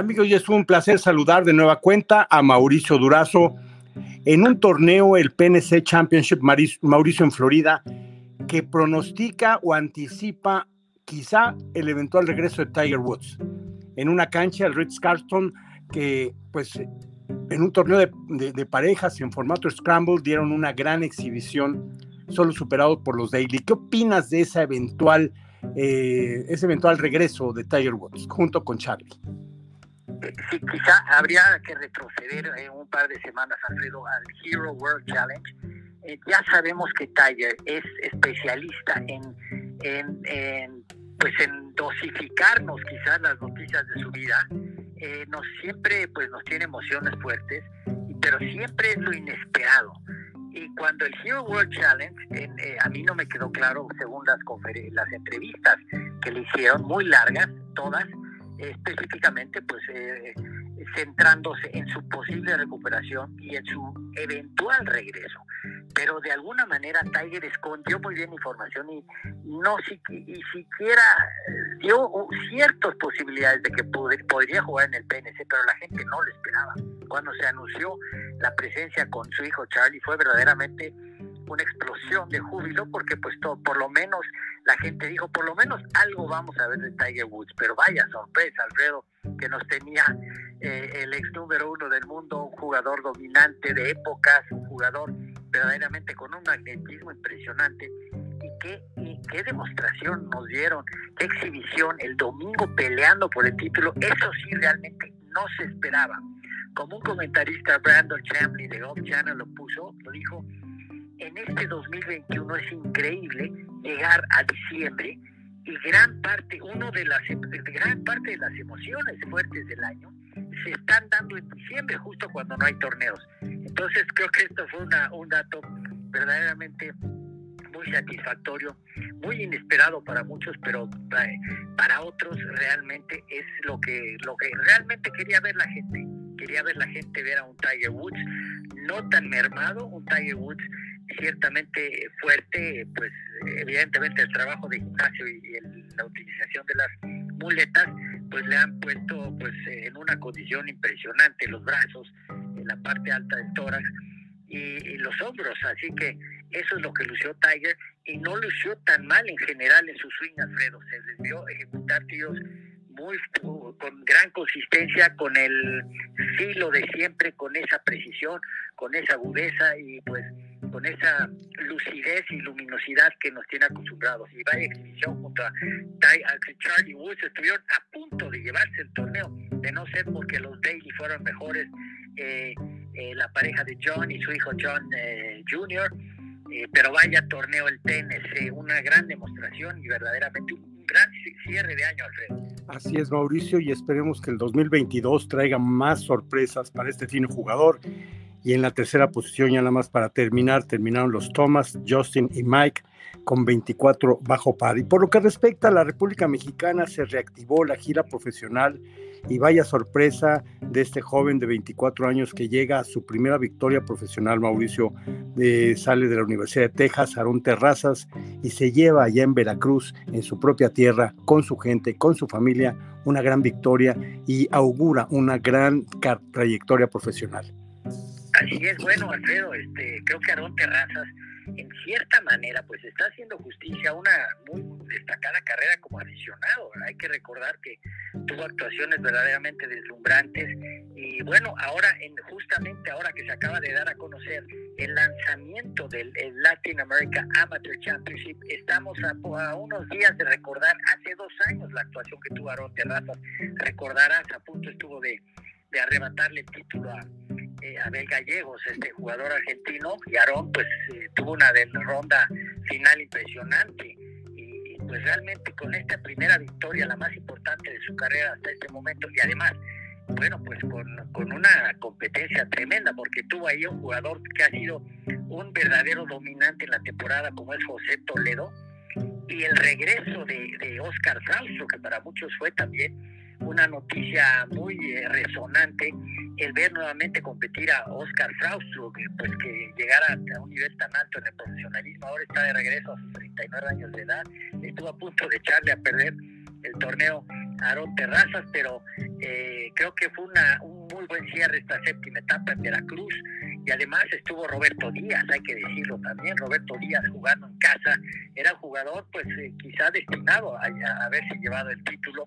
Amigos, y es un placer saludar de nueva cuenta a Mauricio Durazo en un torneo, el PNC Championship Mauricio en Florida, que pronostica o anticipa quizá el eventual regreso de Tiger Woods. En una cancha, el Ritz Carlton, que pues en un torneo de, parejas en formato Scramble dieron una gran exhibición, solo superado por los Daily. ¿Qué opinas de eh, ese eventual regreso de Tiger Woods junto con Charlie? Sí, quizá habría que retroceder en un par de semanas, Alfredo, al Hero World Challenge. Eh, ya sabemos que Tiger es especialista en, en, pues en dosificarnos quizás las noticias de su vida eh, nos siempre pues nos tiene emociones fuertes, pero siempre es lo inesperado. Y cuando el Hero World Challenge, eh, a mí no me quedó claro, según las, las entrevistas que le hicieron, muy largas, todas, específicamente pues eh, centrándose en su posible recuperación y en su eventual regreso. Pero de alguna manera Tiger escondió muy bien información y no y siquiera dio ciertas posibilidades de que podría jugar en el PNC, pero la gente no lo esperaba. Cuando se anunció la presencia con su hijo Charlie fue verdaderamente una explosión de júbilo porque pues todo, por lo menos la gente dijo, por lo menos algo vamos a ver de Tiger Woods, pero vaya sorpresa, Alfredo, que nos tenía eh, el ex número uno del mundo, un jugador dominante de épocas, un jugador verdaderamente con un magnetismo impresionante. Y qué, y qué demostración nos dieron, qué exhibición el domingo peleando por el título, eso sí realmente no se esperaba. Como un comentarista, Brandon Chamley de Golf Channel lo puso, lo dijo, en este 2021 es increíble llegar a diciembre y gran parte, uno de las gran parte de las emociones fuertes del año se están dando en diciembre, justo cuando no hay torneos. Entonces creo que esto fue una, un dato verdaderamente muy satisfactorio, muy inesperado para muchos, pero para otros realmente es lo que, lo que realmente quería ver la gente. Quería ver la gente ver a un Tiger Woods no tan mermado, un Tiger Woods ciertamente fuerte, pues evidentemente el trabajo de gimnasio y la utilización de las muletas, pues le han puesto pues en una condición impresionante los brazos, en la parte alta del tórax y, los hombros, así que eso es lo que lució Tiger y no lució tan mal en general en su swing, Alfredo, se les vio ejecutar tiros muy con gran consistencia, con el filo de siempre, con esa precisión, con esa agudeza y pues con esa lucidez y luminosidad que nos tiene acostumbrados. Y vaya exhibición junto a, Charlie Woods estuvieron a punto de llevarse el torneo, de no ser porque los Daily fueron mejores, eh, eh, la pareja de John y su hijo John eh, Jr., pero vaya torneo el TNC, una gran demostración y verdaderamente un gran cierre de año, Alfredo. Así es, Mauricio, y esperemos que el 2022 traiga más sorpresas para este fino jugador y en la tercera posición, ya nada más para terminar, terminaron los Thomas, Justin y Mike con 24 bajo par. Y por lo que respecta a la República Mexicana, se reactivó la gira profesional y vaya sorpresa de este joven de 24 años que llega a su primera victoria profesional, Mauricio, sale de la Universidad de Texas, Aarón Terrazas, y se lleva allá en Veracruz, en su propia tierra, con su gente, con su familia, una gran victoria y augura una gran trayectoria profesional. Así es, bueno, Alfredo, este, creo que Aarón Terrazas, en cierta manera, pues está haciendo justicia a una muy destacada carrera como aficionado. Hay que recordar que tuvo actuaciones verdaderamente deslumbrantes y bueno, ahora, en, justamente ahora que se acaba de dar a conocer el lanzamiento del Latin America Amateur Championship, estamos a, unos días de recordar hace dos años la actuación que tuvo Aarón Terrazas. Recordarás, a punto estuvo de, de arrebatarle el título a eh, Abel Gallegos, este jugador argentino, y Aarón pues eh, tuvo una ronda final impresionante. Y pues realmente con esta primera victoria, la más importante de su carrera hasta este momento, y además, bueno, pues con, una competencia tremenda, porque tuvo ahí un jugador que ha sido un verdadero dominante en la temporada, como es José Toledo, y el regreso de, de Oscar Fausto, que para muchos fue también una noticia muy eh, resonante el ver nuevamente competir a Oscar Fraustro, que, pues que llegara a un nivel tan alto en el profesionalismo, ahora está de regreso a sus 39 años de edad, estuvo a punto de echarle a perder el torneo Aarón Terrazas, pero eh, creo que fue una, un muy buen cierre esta séptima etapa en Veracruz y además estuvo Roberto Díaz, hay que decirlo también, Roberto Díaz jugando en casa, era jugador pues eh, quizá destinado a, haberse llevado el título,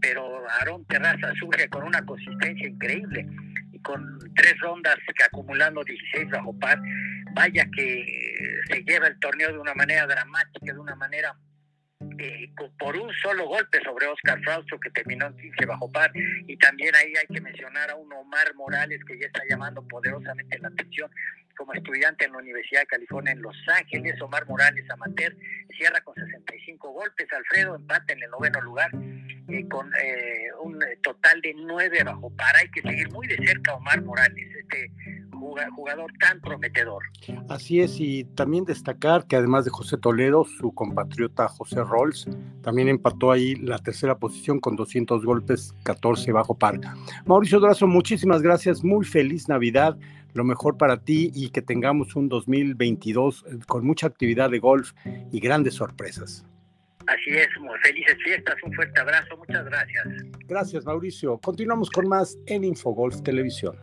pero Aarón Terrazas surge con una consistencia increíble y con tres rondas que acumulando 16 bajo par, vaya que se lleva el torneo de una manera dramática, de una manera eh, por un solo golpe sobre Oscar Frausto que terminó en 15 bajo par. Y también ahí hay que mencionar a un Omar Morales que ya está llamando poderosamente la atención como estudiante en la Universidad de California en Los Ángeles, Omar Morales amateur cierra con 65 golpes, Alfredo empate en el noveno lugar eh, con eh, un total de 9 bajo par, hay que seguir muy de cerca Omar Morales, este jugador tan prometedor. Así es, y también destacar que además de José Toledo, su compatriota José Rolls también empató ahí la tercera posición con 200 golpes, 14 bajo par. Mauricio Dorazo, muchísimas gracias, muy feliz Navidad, lo mejor para ti y que tengamos un 2022 eh, con mucha actividad de golf y grandes sorpresas. Así es, muy felices fiestas, un fuerte abrazo, muchas gracias. Gracias Mauricio, continuamos con más en Infogolf Televisión.